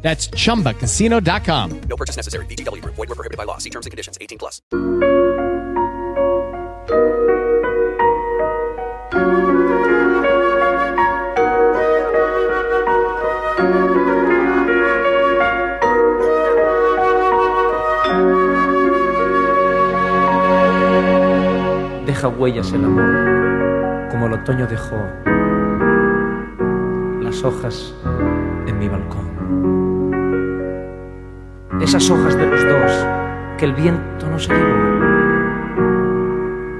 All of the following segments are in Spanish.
That's chumbacasino.com. No purchase necessary. VGW Group. Void were prohibited by law. See terms and conditions. 18 plus. Deja huellas el amor, como el otoño dejó las hojas en mi balcón. Esas hojas de los dos que el viento no se llevó,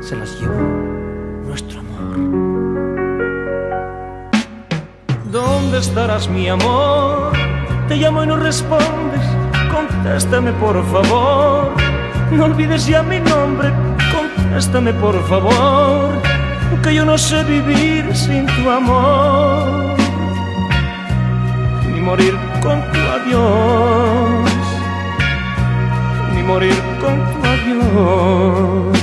se las llevó nuestro amor. ¿Dónde estarás, mi amor? Te llamo y no respondes. Contéstame, por favor. No olvides ya mi nombre. Contéstame, por favor. Que yo no sé vivir sin tu amor. Ni morir con tu adiós. Morir con tu adiós.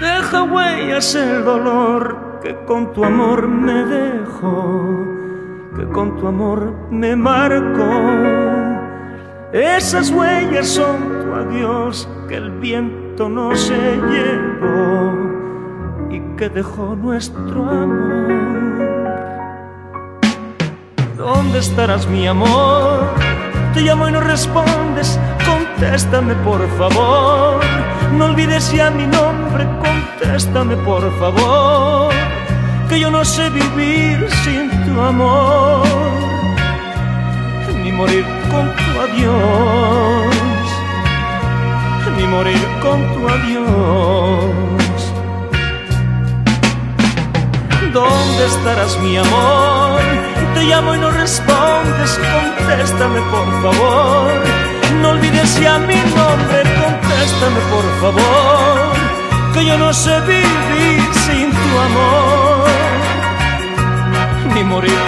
Deja huellas el dolor que con tu amor me dejó, que con tu amor me marcó. Esas huellas son tu adiós que el viento no se llevó y que dejó nuestro amor. ¿Dónde estarás, mi amor? Te llamo y no respondes, contéstame por favor. No olvides ya mi nombre, contéstame por favor. Que yo no sé vivir sin tu amor, ni morir con tu adiós, ni morir con tu adiós. ¿Dónde estarás, mi amor? Te llamo y no respondes, contéstame por favor. No olvides ya mi nombre, contéstame por favor. Que yo no sé vivir sin tu amor, ni morir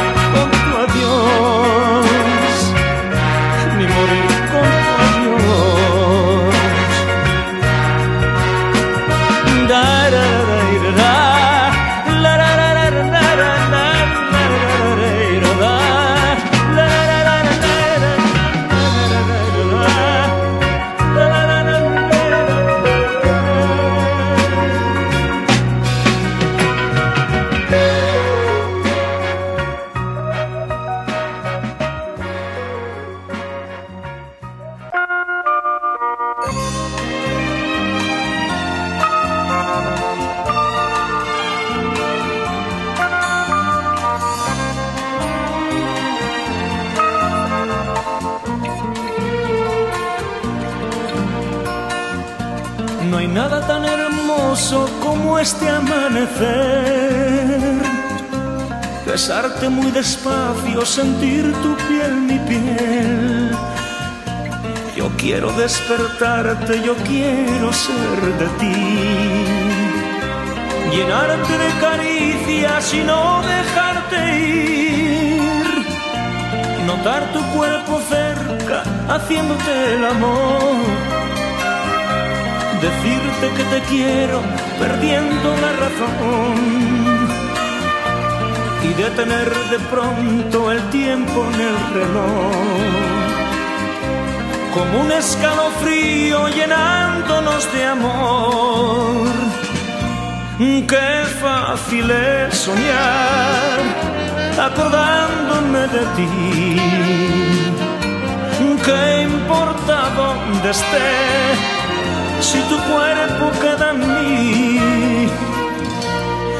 nada tan hermoso como este amanecer. Besarte muy despacio, sentir tu piel, mi piel. Yo quiero despertarte, yo quiero ser de ti. Llenarte de caricias y no dejarte ir. Notar tu cuerpo cerca, haciéndote el amor decirte que te quiero perdiendo la razón y detener de pronto el tiempo en el reloj como un escalofrío llenándonos de amor. Qué fácil es soñar acordándome de ti. ¿Qué importa dónde esté? Si tu cuerpo queda en mí.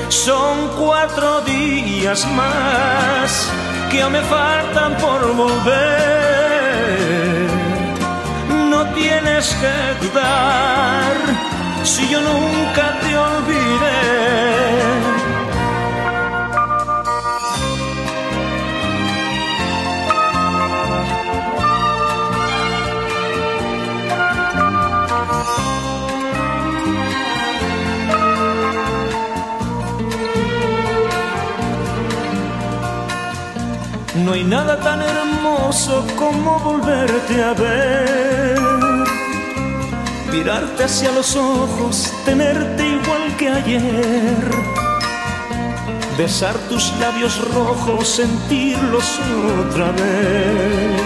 Son cuatro días más que aún me faltan por volver. No tienes que dudar si yo nunca te olvidé. Nada tan hermoso como volverte a ver. Mirarte hacia los ojos, tenerte igual que ayer. Besar tus labios rojos, sentirlos otra vez.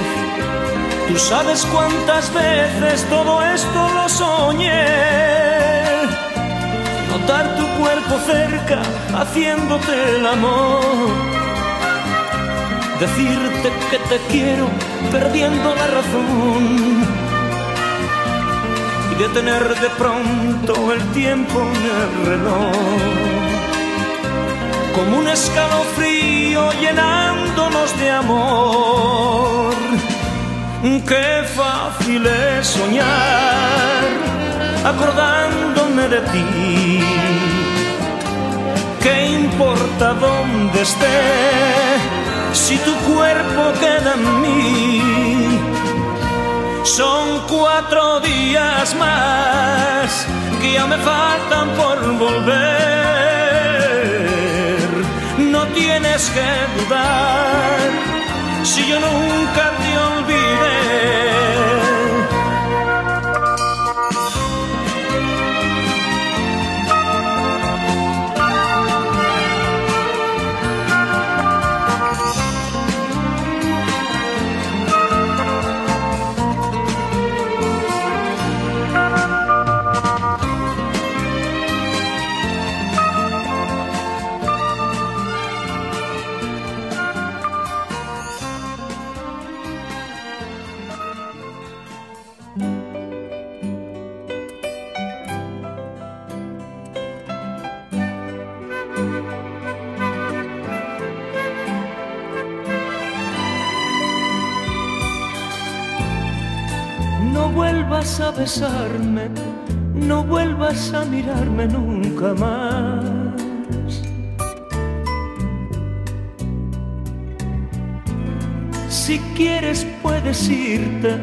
Tú sabes cuántas veces todo esto lo soñé. Notar tu cuerpo cerca, haciéndote el amor decirte que te quiero perdiendo la razón y detener de pronto el tiempo en el reloj como un escalofrío llenándonos de amor. Qué fácil es soñar acordándome de ti. ¿Qué importa dónde esté? Si tu cuerpo queda en mí. Son cuatro días más que ya me faltan por volver. No tienes que dudar si yo nunca te olvidé no vuelvas a mirarme nunca más. Si quieres puedes irte,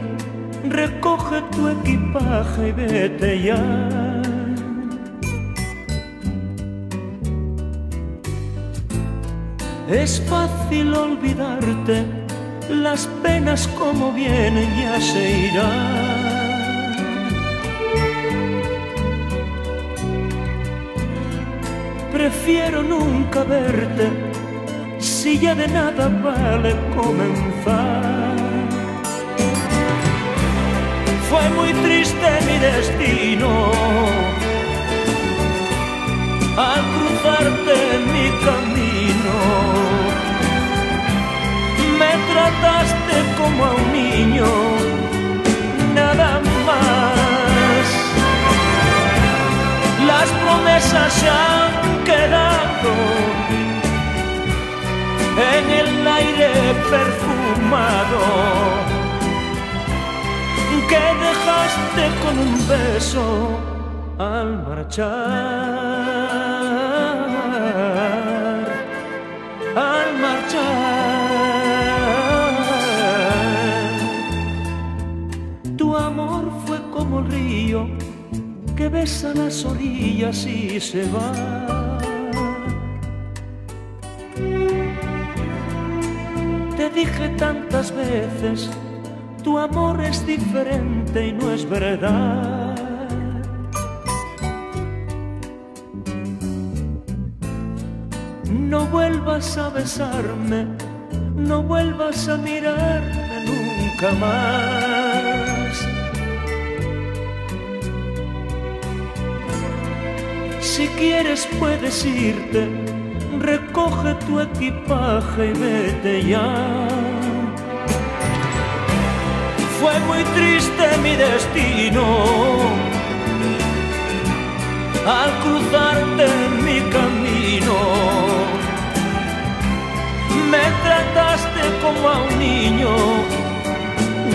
recoge tu equipaje y vete ya. Es fácil olvidarte, las penas como vienen ya se irán. Prefiero nunca verte si ya de nada vale comenzar. Fue muy triste mi destino al cruzarte en mi camino. Me trataste como a un niño, nada más. Las promesas se en el aire perfumado que dejaste con un beso al marchar, al marchar. Tu amor fue como el río que besa las orillas y se va. Dije tantas veces, tu amor es diferente y no es verdad. No vuelvas a besarme, no vuelvas a mirarme nunca más. Si quieres puedes irte recoge tu equipaje y vete ya. Fue muy triste mi destino al cruzarte en mi camino. Me trataste como a un niño,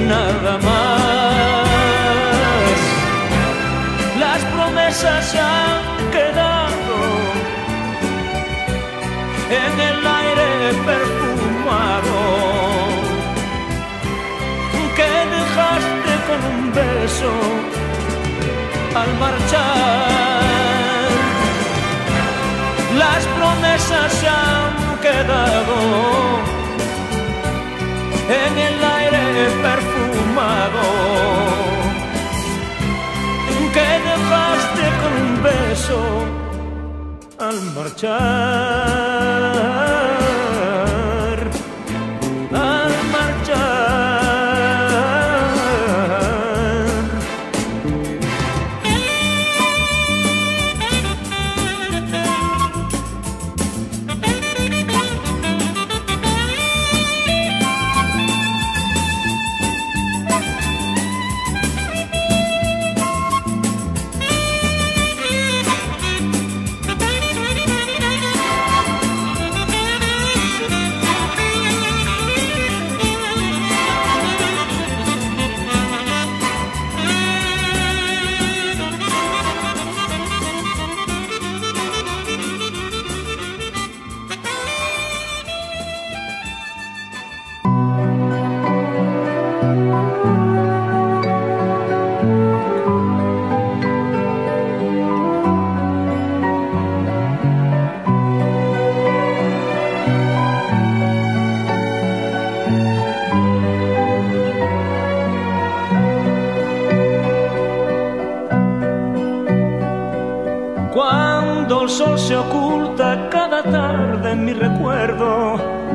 nada más. Las promesas han quedado en el aire perfumado que dejaste con un beso al marchar. Las promesas se han quedado en el aire perfumado que dejaste con un beso al marchar.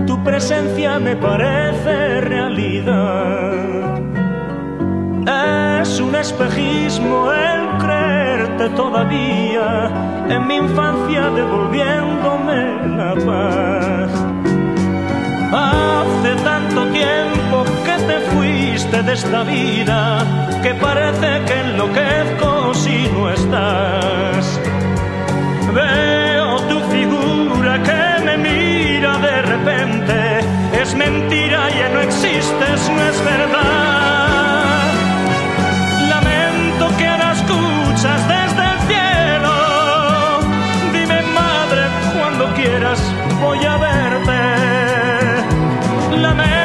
Tu presencia me parece realidad. Es un espejismo el creerte todavía en mi infancia devolviéndome la paz. Hace tanto tiempo que te fuiste de esta vida que parece que enloquezco si no estás. Es mentira, ya no existes, no es verdad. Lamento que ahora escuchas desde el cielo. Dime, madre, cuando quieras voy a verte. Lamento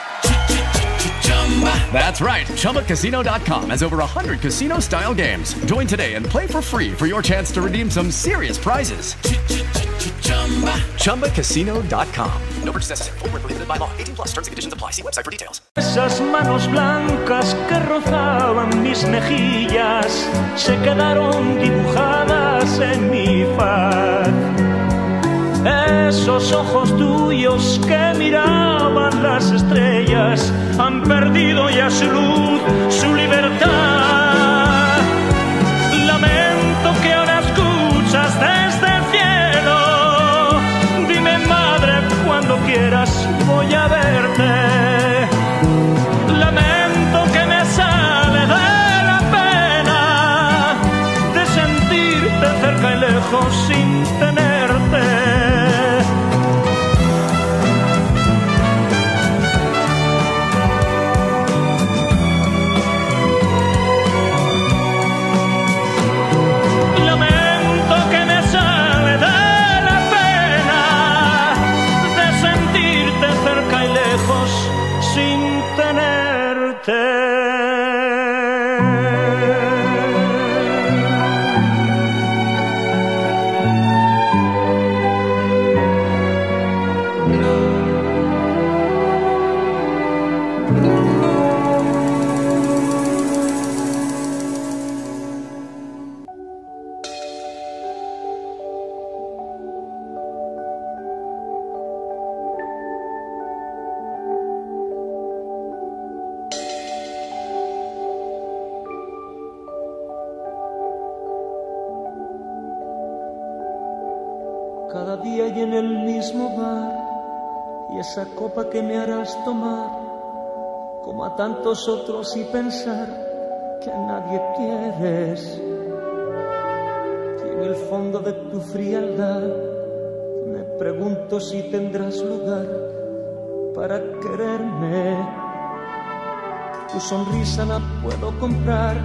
That's right. ChumbaCasino.com has over 100 casino style games. Join today and play for free for your chance to redeem some serious prizes. ChumbaCasino.com. No purchase necessary. Void where prohibited by law. 18 plus terms and conditions apply. See website for details. Esas manos blancas que rozaban mis mejillas se quedaron dibujadas en mi faz. Esos ojos tuyos que miraban las estrellas han perdido ya su luz, su libertad. Lamento que ahora escuchas desde el cielo. Dime, madre, cuando quieras voy a verte. Lamento que me sale de la pena de sentirte cerca y lejos sin tenerte. Como a tantos otros y pensar que nadie quieres. Y en el fondo de tu frialdad me pregunto si tendrás lugar para quererme. Tu sonrisa la puedo comprar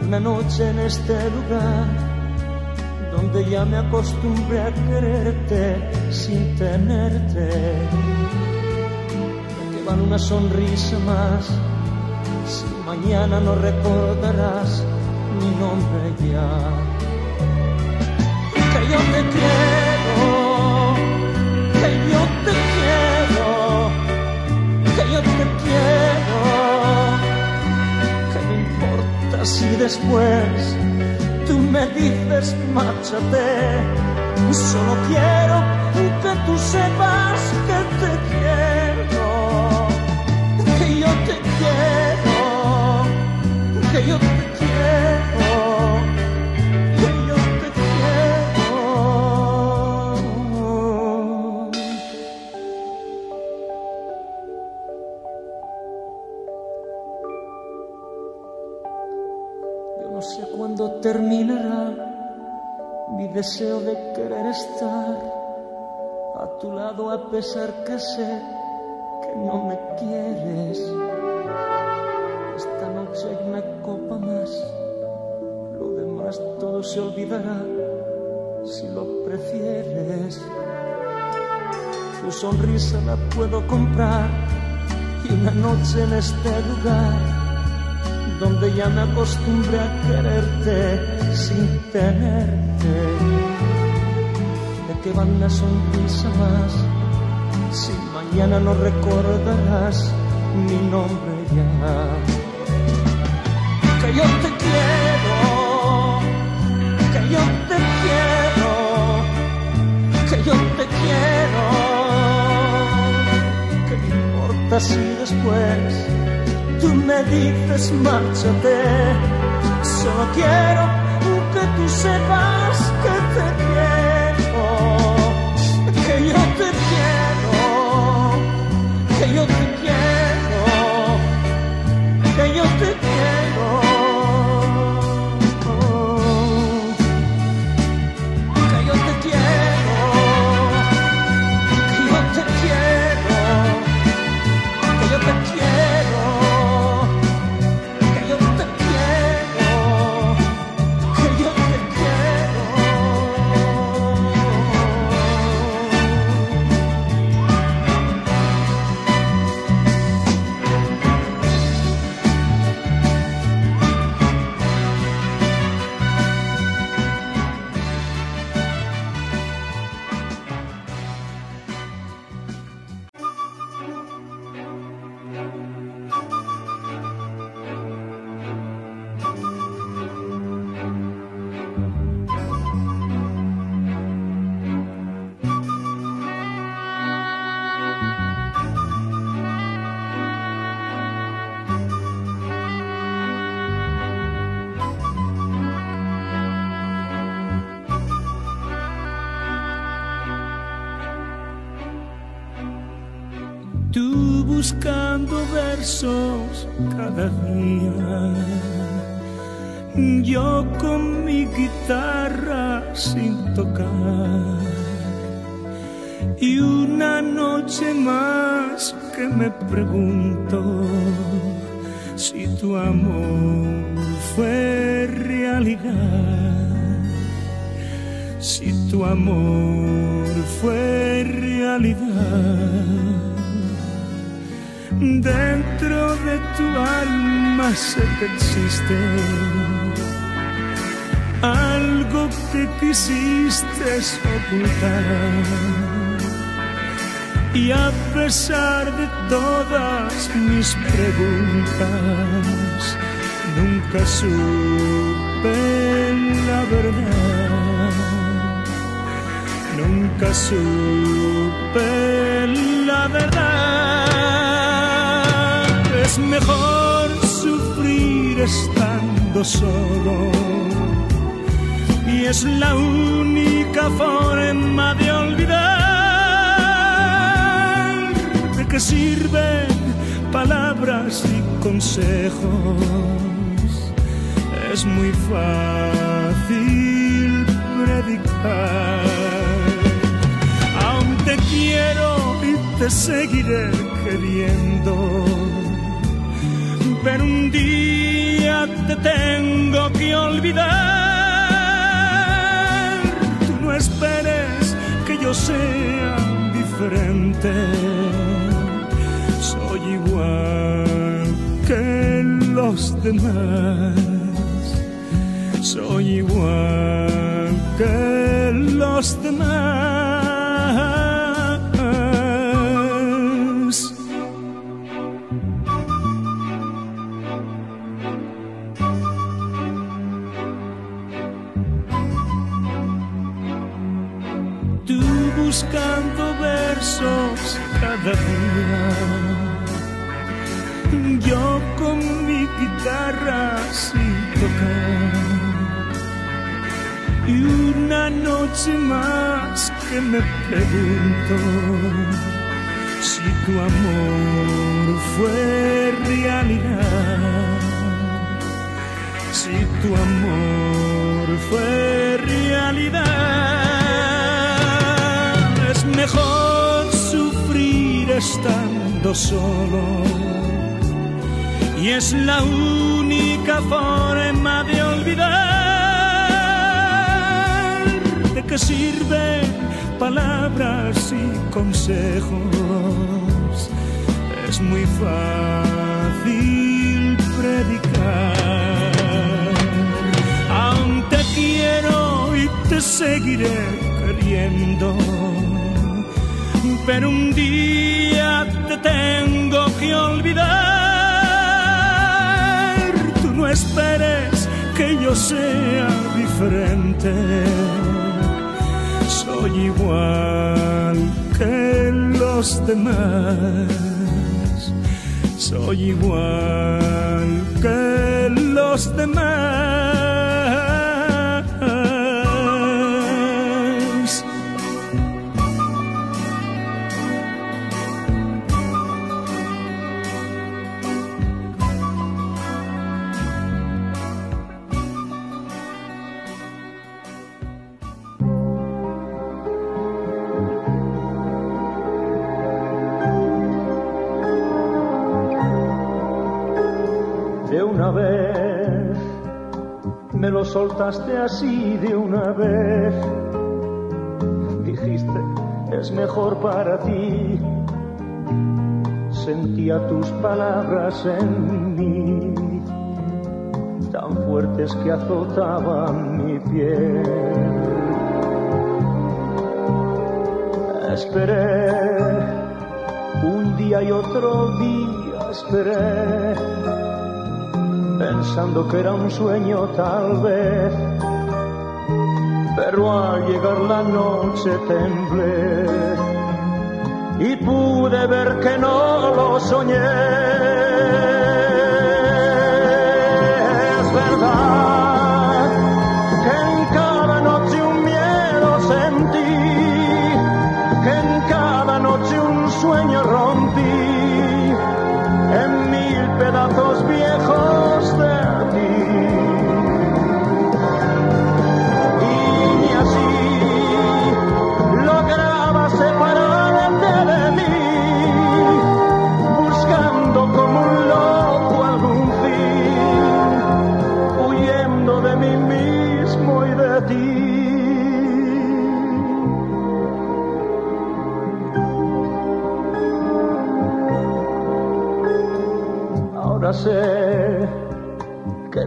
y una noche en este lugar donde ya me acostumbré a quererte sin tenerte. Me van una sonrisa más, si mañana no recordarás mi nombre ya. Que yo te quiero, que yo te quiero, que yo te quiero, que me importa si después tú me dices márchate. Solo quiero que tú sepas que te quiero, que yo te quiero, que yo te quiero. Yo no sé cuándo terminará mi deseo de querer estar a tu lado a pesar que sé que no me quieres. Esta noche hay una copa más, lo demás todo se olvidará si lo prefieres. Tu sonrisa la puedo comprar y una noche en este lugar donde ya me acostumbré a quererte sin tenerte. ¿De qué va una sonrisa más si mañana no recordarás mi nombre ya? Que yo te quiero, que yo te quiero, que yo te quiero, que me importa si después tú me dices márchate. Solo quiero que tú sepas que te quiero, Tú buscando versos cada día, yo con mi guitarra sin tocar. Y una noche más que me pregunto si tu amor fue realidad, si tu amor fue realidad. Dentro de tu alma sé que existe algo que quisiste ocultar. Y a pesar de todas mis preguntas, nunca supe la verdad. Nunca supe la verdad es mejor sufrir estando solo. Y es la única forma de olvidar de que sirven palabras y consejos. Es muy fácil predicar. Aún te quiero y te seguiré queriendo pero un día te tengo que olvidar. Tú no esperes que yo sea diferente. Soy igual que los demás. Soy igual que los demás. Sin tocar. Y una noche más que me pregunto si tu amor fue realidad. Si tu amor fue realidad. Es mejor sufrir estando solo. Y es la única forma de olvidar de qué sirven palabras y consejos. Es muy fácil predicar. Aún te quiero y te seguiré queriendo. Pero un día te tengo que olvidar. Esperes que yo sea diferente. Soy igual que los demás. Soy igual que los demás. Soltaste así de una vez. Dijiste, es mejor para ti. Sentía tus palabras en mí, tan fuertes que azotaban mi piel. Esperé un día y otro día esperé pensando que era un sueño tal vez. Pero al llegar la noche temblé y pude ver que no lo soñé.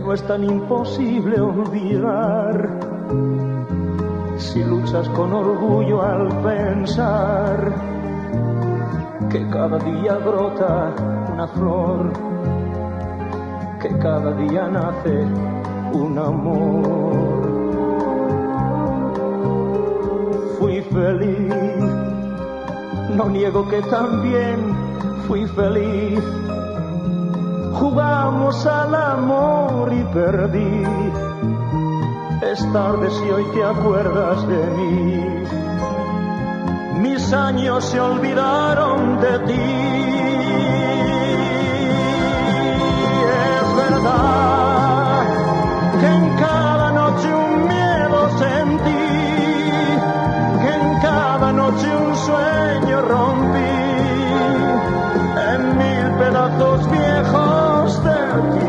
No es tan imposible olvidar si luchas con orgullo al pensar que cada día brota una flor, que cada día nace un amor. Fui feliz, no niego que también fui feliz jugamos al amor y perdí. Es tarde si hoy te acuerdas de mí. Mis años se olvidaron de ti. Es verdad que en cada noche un miedo sentí, que en cada noche un sueño rompí en mil pedazos viejos de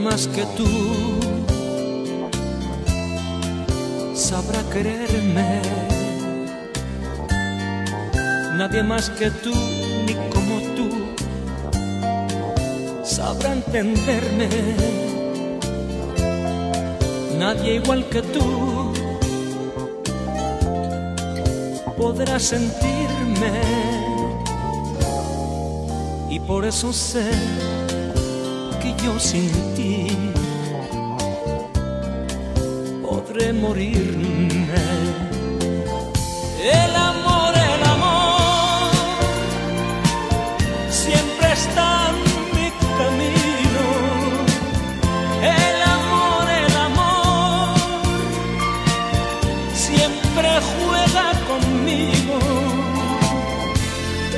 Más que tú sabrá quererme. Nadie más que tú, ni como tú, sabrá entenderme. Nadie igual que tú podrá sentirme. Y por eso sé yo sin ti podré morirme. El amor, el amor, siempre está en mi camino. El amor, el amor, siempre juega conmigo.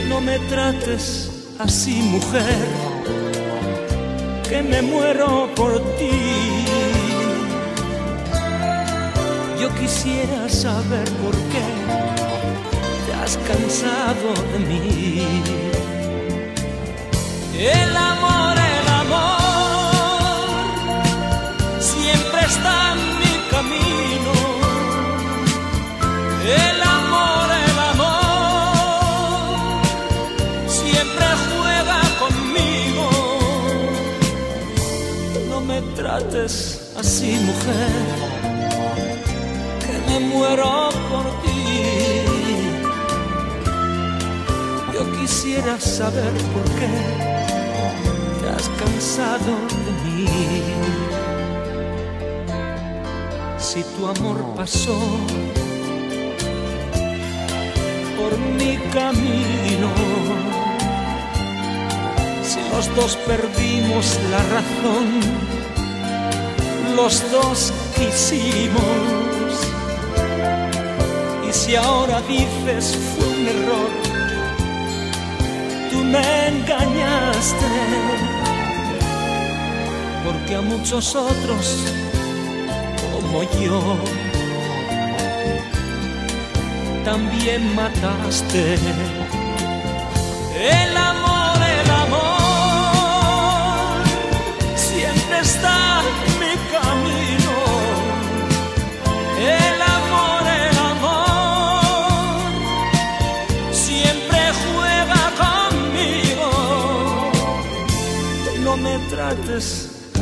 No me trates así, mujer que me muero por ti. Yo quisiera saber por qué te has cansado de mí. El amor, trates así, mujer, que me muero por ti. Yo quisiera saber por qué te has cansado de mí. Si tu amor pasó por mi camino, si los dos perdimos la razón, los dos quisimos. Y si ahora dices fue un error, tú me engañaste, porque a muchos otros como yo también mataste.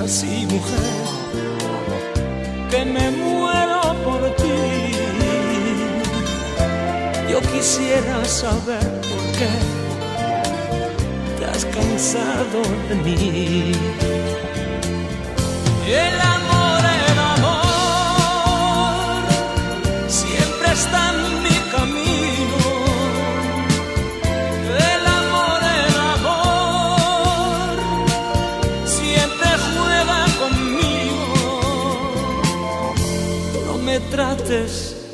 Así, mujer, que me muero por ti. Yo quisiera saber por qué te has cansado de mí.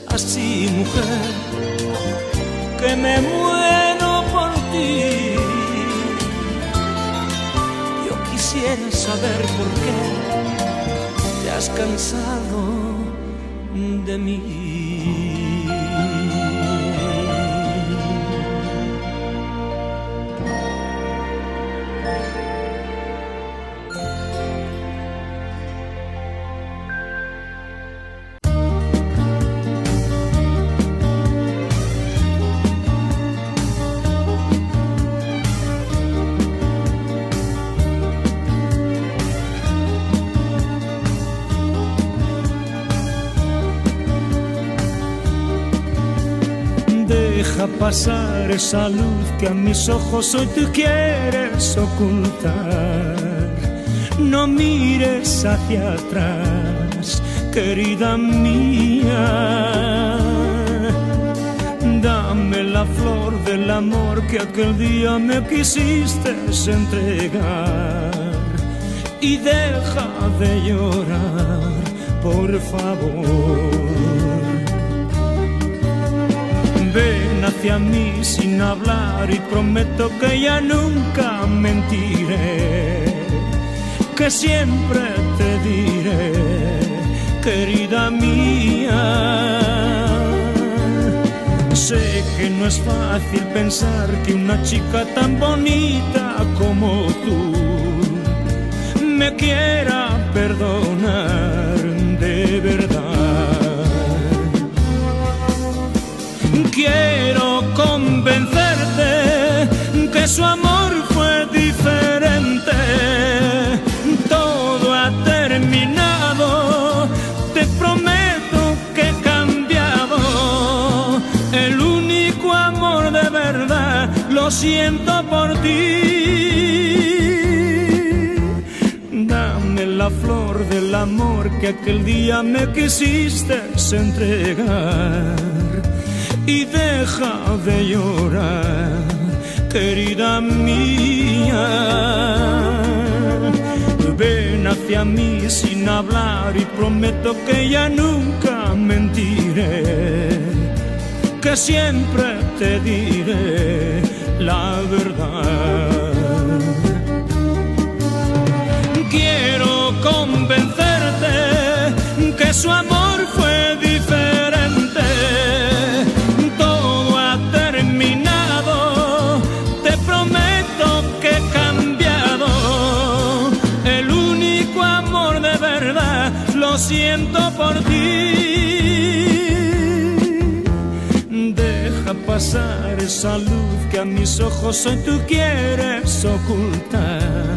Así, mujer, que me muero por ti. Yo quisiera saber por qué te has cansado de mí. Pasar esa luz que a mis ojos hoy tú quieres ocultar. No mires hacia atrás, querida mía. Dame la flor del amor que aquel día me quisiste entregar. Y deja de llorar, por favor. Ven hacia mí sin hablar y prometo que ya nunca mentiré, que siempre te diré, querida mía. Sé que no es fácil pensar que una chica tan bonita como tú me quiera perdonar Quiero convencerte que su amor fue diferente. Todo ha terminado. Te prometo que he cambiado. El único amor de verdad lo siento por ti. Dame la flor del amor que aquel día me quisiste entregar y deja de llorar, querida mía. Ven hacia mí sin hablar y prometo que ya nunca mentiré, que siempre te diré la verdad. Quiero convencerte que su amor pasar esa luz que a mis ojos hoy tú quieres ocultar.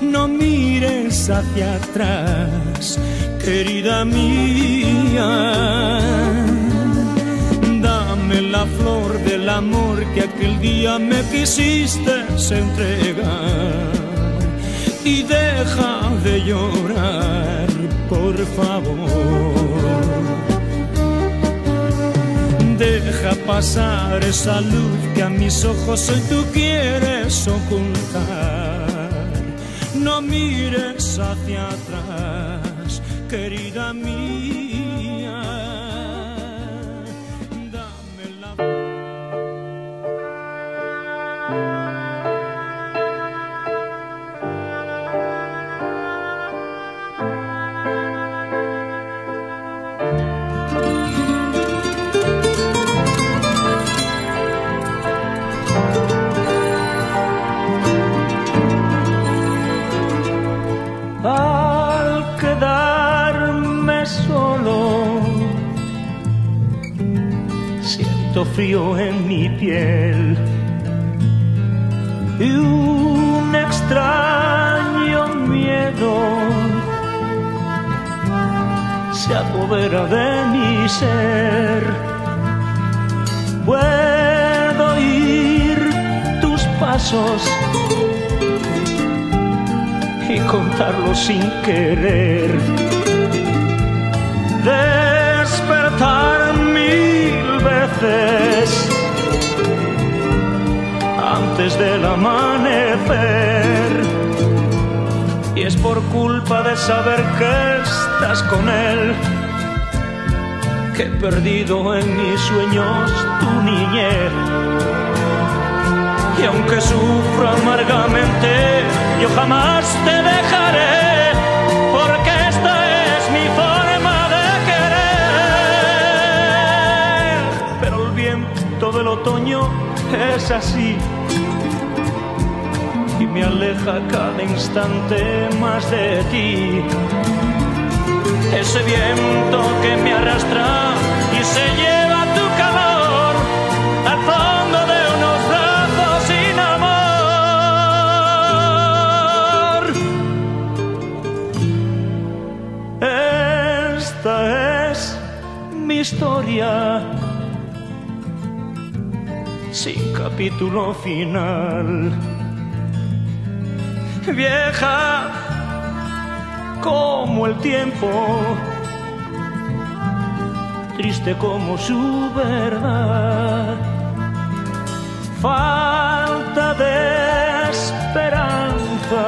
No mires hacia atrás, querida mía. Dame la flor del amor que aquel día me quisiste entregar. Y deja de llorar, por favor. Deja pasar esa luz que a mis ojos hoy tú quieres ocultar. No mires hacia atrás, querida mía. Frío en mi piel y un extraño miedo se apodera de mi ser. Puedo oír tus pasos y contarlos sin querer. Veces antes del amanecer. Y es por culpa de saber que estás con él que he perdido en mis sueños tu niñez. Y aunque sufra amargamente, yo jamás te dejaré, otoño es así y me aleja cada instante más de ti. Ese viento que me arrastra y se lleva tu calor al fondo de unos brazos sin amor. Esta es mi historia sin capítulo final. Vieja como el tiempo, triste como su verdad, falta de esperanza,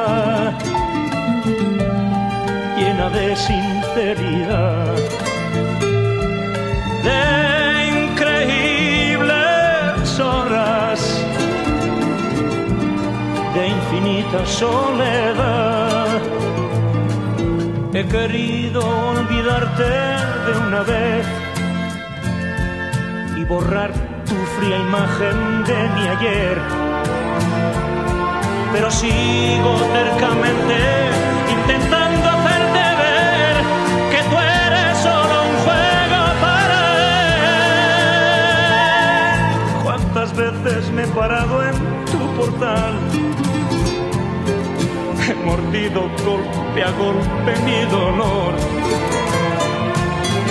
llena de sinceridad, infinita soledad. He querido olvidarte de una vez y borrar tu fría imagen de mi ayer. Pero sigo cercamente intentando hacerte ver que tú eres solo un juego para él. ¿Cuántas veces me he parado en tu portal? Mordido golpe a golpe mi dolor.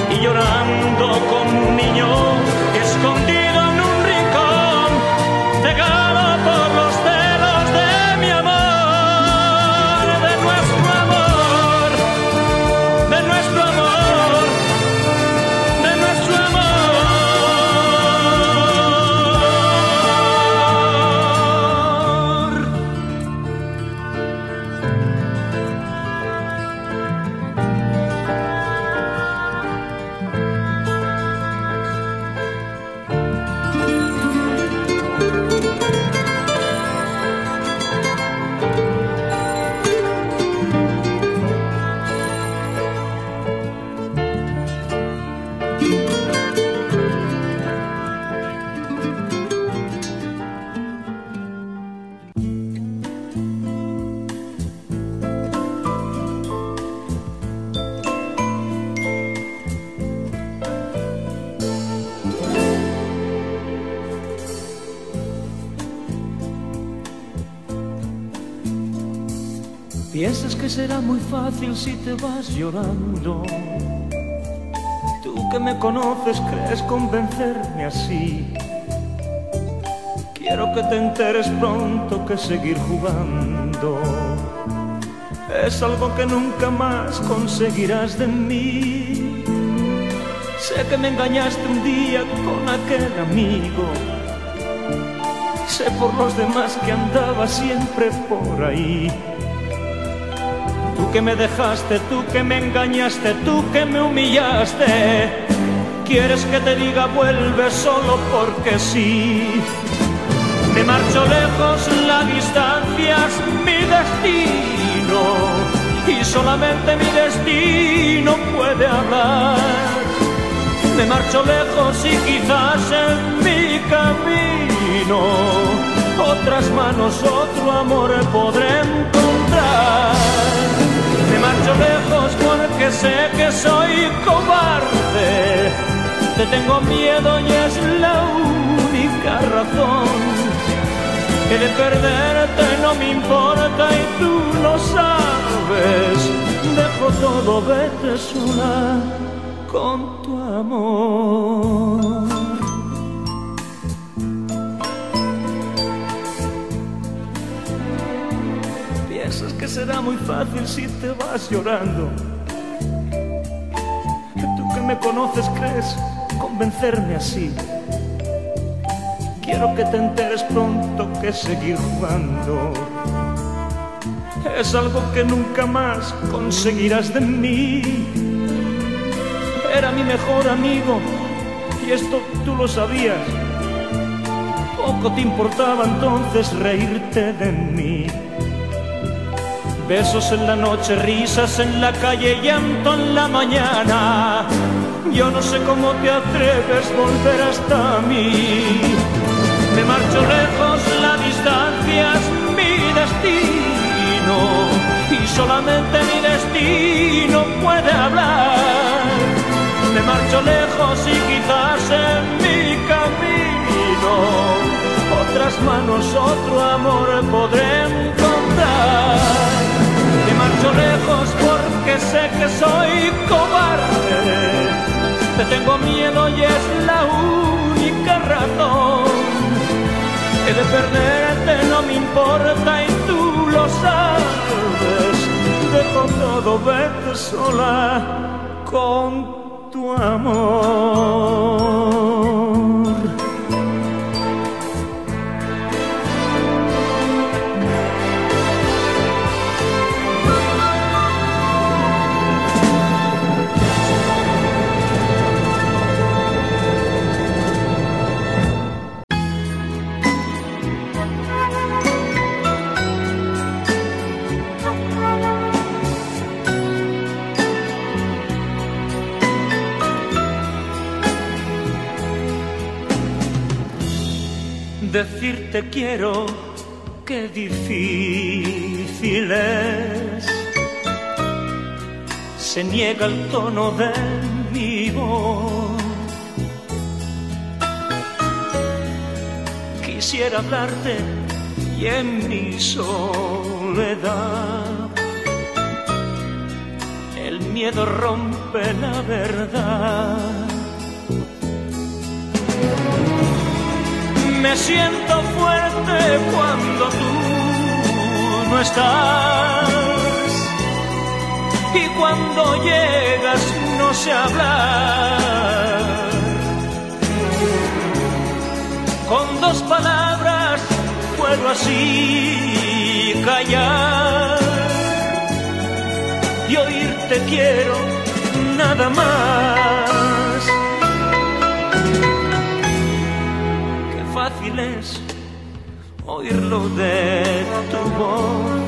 Y llorando como un niño escondido que será muy fácil si te vas llorando. Tú que me conoces crees convencerme así. Quiero que te enteres pronto que seguir jugando es algo que nunca más conseguirás de mí. Sé que me engañaste un día con aquel amigo. Sé por los demás que andaba siempre por ahí. Que me dejaste, tú que me engañaste, tú que me humillaste. Quieres que te diga vuelve solo porque sí. Me marcho lejos, la distancia es mi destino. Y solamente mi destino puede hablar. Me marcho lejos y quizás en mi camino otras manos, otro amor podré encontrar. Marcho lejos porque sé que soy cobarde Te tengo miedo y es la única razón. Que de perderte no me importa y tú lo sabes. Dejo todo, vete sola con tu amor. Que será muy fácil si te vas llorando. Que tú que me conoces crees convencerme así. Quiero que te enteres pronto que seguir jugando es algo que nunca más conseguirás de mí. Era mi mejor amigo y esto tú lo sabías. Poco te importaba entonces reírte de mí. Besos en la noche, risas en la calle, llanto en la mañana. Yo no sé cómo te atreves a volver hasta mí. Me marcho lejos, la distancia es mi destino y solamente mi destino puede hablar. Me marcho lejos y quizás en mi camino otras manos, otro amor podré encontrar. Lejos porque sé que soy cobarde. Te tengo miedo y es la única razón. Que de perderte no me importa y tú lo sabes. Dejo todo, vete sola con tu amor. Decirte quiero, qué difícil es. Se niega el tono de mi voz. Quisiera hablarte y en mi soledad el miedo rompe la verdad. Me siento fuerte cuando tú no estás. Y cuando llegas no sé hablar. Con dos palabras puedo así callar. Y oírte quiero nada más. Oírlo de tu voz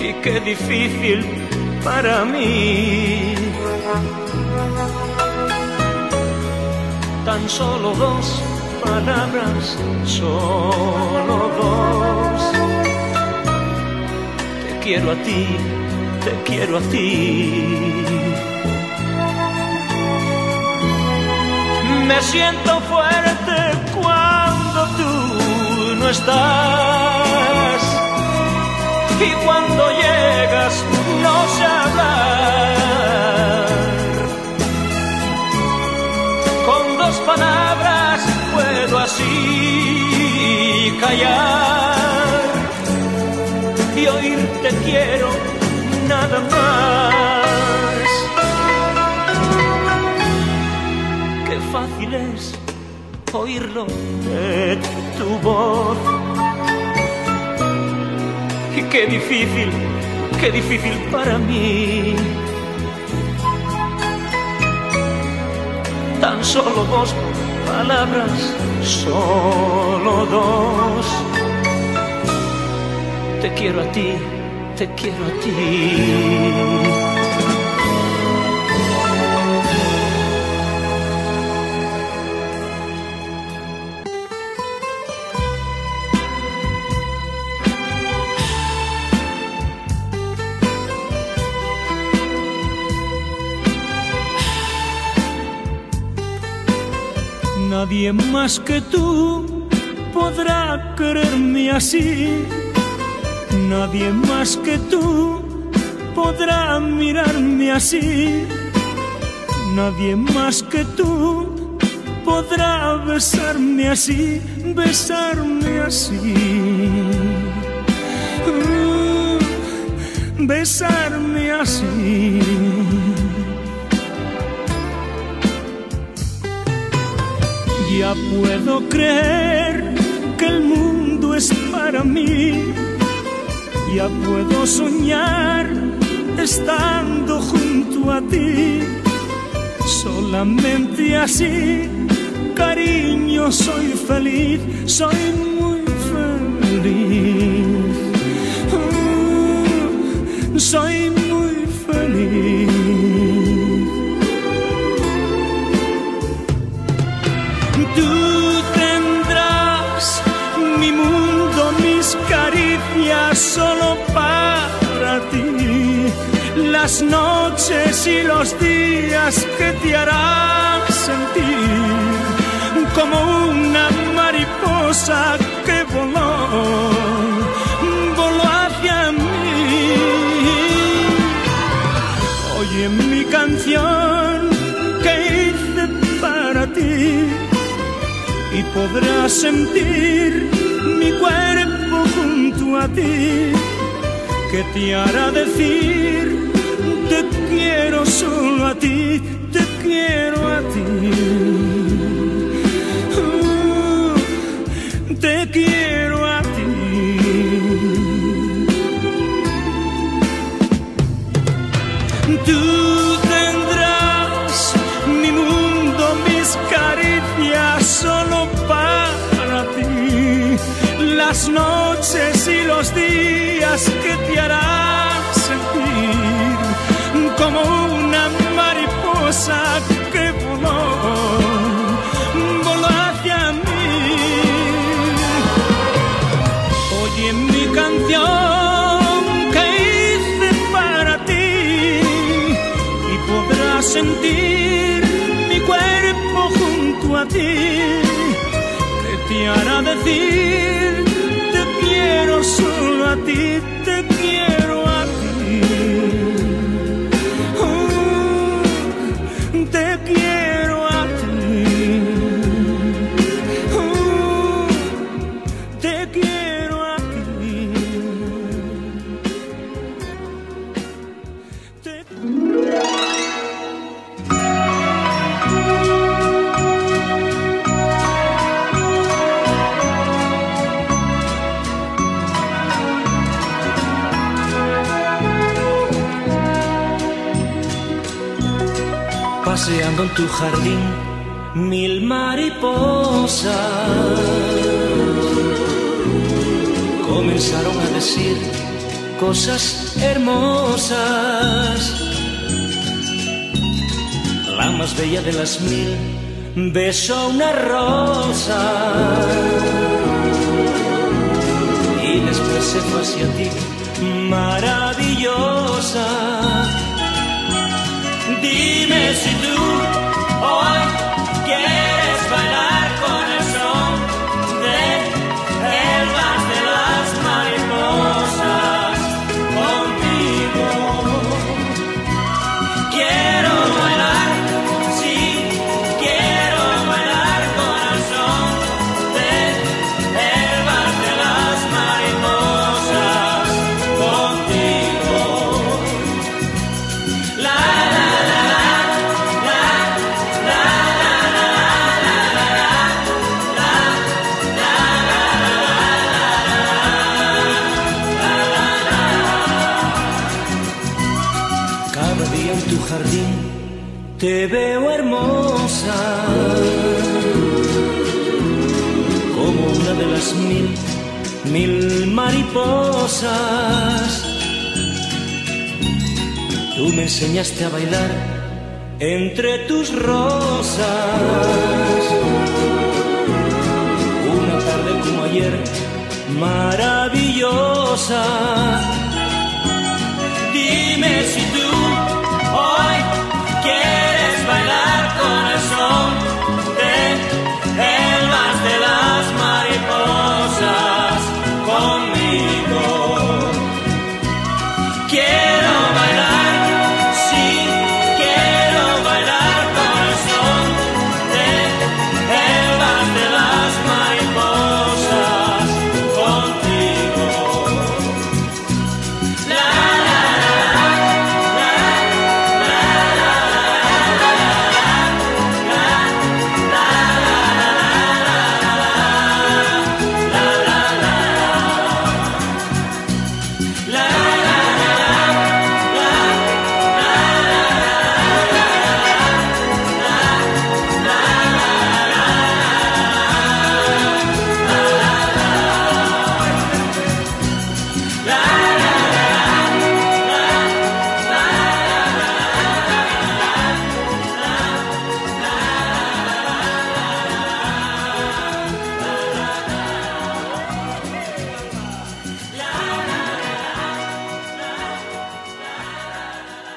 y qué difícil para mí. Tan solo dos palabras, solo dos. Te quiero a ti, te quiero a ti. Me siento fuerte cuando tú no estás. Y cuando llegas no sé hablar. Con dos palabras puedo así callar. Y oírte quiero nada más. Fácil es oírlo de tu voz. Y qué difícil, qué difícil para mí. Tan solo dos palabras, solo dos. Te quiero a ti, te quiero a ti. Nadie más que tú podrá quererme así. Nadie más que tú podrá mirarme así. Nadie más que tú podrá besarme así, besarme así. Uh, besarme así. Ya puedo creer que el mundo es para mí. Ya puedo soñar estando junto a ti. Solamente así, cariño, soy feliz, soy muy feliz. Uh, Las noches y los días que te harán sentir como una mariposa que voló, voló hacia mí. Oye mi canción que hice para ti y podrás sentir mi cuerpo junto a ti que te hará decir quiero solo a ti, te quiero a ti. Uh, te quiero a ti. Tú tendrás mi mundo, mis caricias solo para ti. Las noches y los días que te harán mariposa que voló, voló hacia mí. Oye mi canción que hice para ti y podrás sentir mi cuerpo junto a ti que te hará decir te quiero solo a ti, Paseando en tu jardín, mil mariposas comenzaron a decir cosas hermosas. Más bella de las mil besó una rosa y después se fue hacia ti, maravillosa. Dime si tú hoy quieres de las mil, mil mariposas. Tú me enseñaste a bailar entre tus rosas. Una tarde como ayer, maravillosa.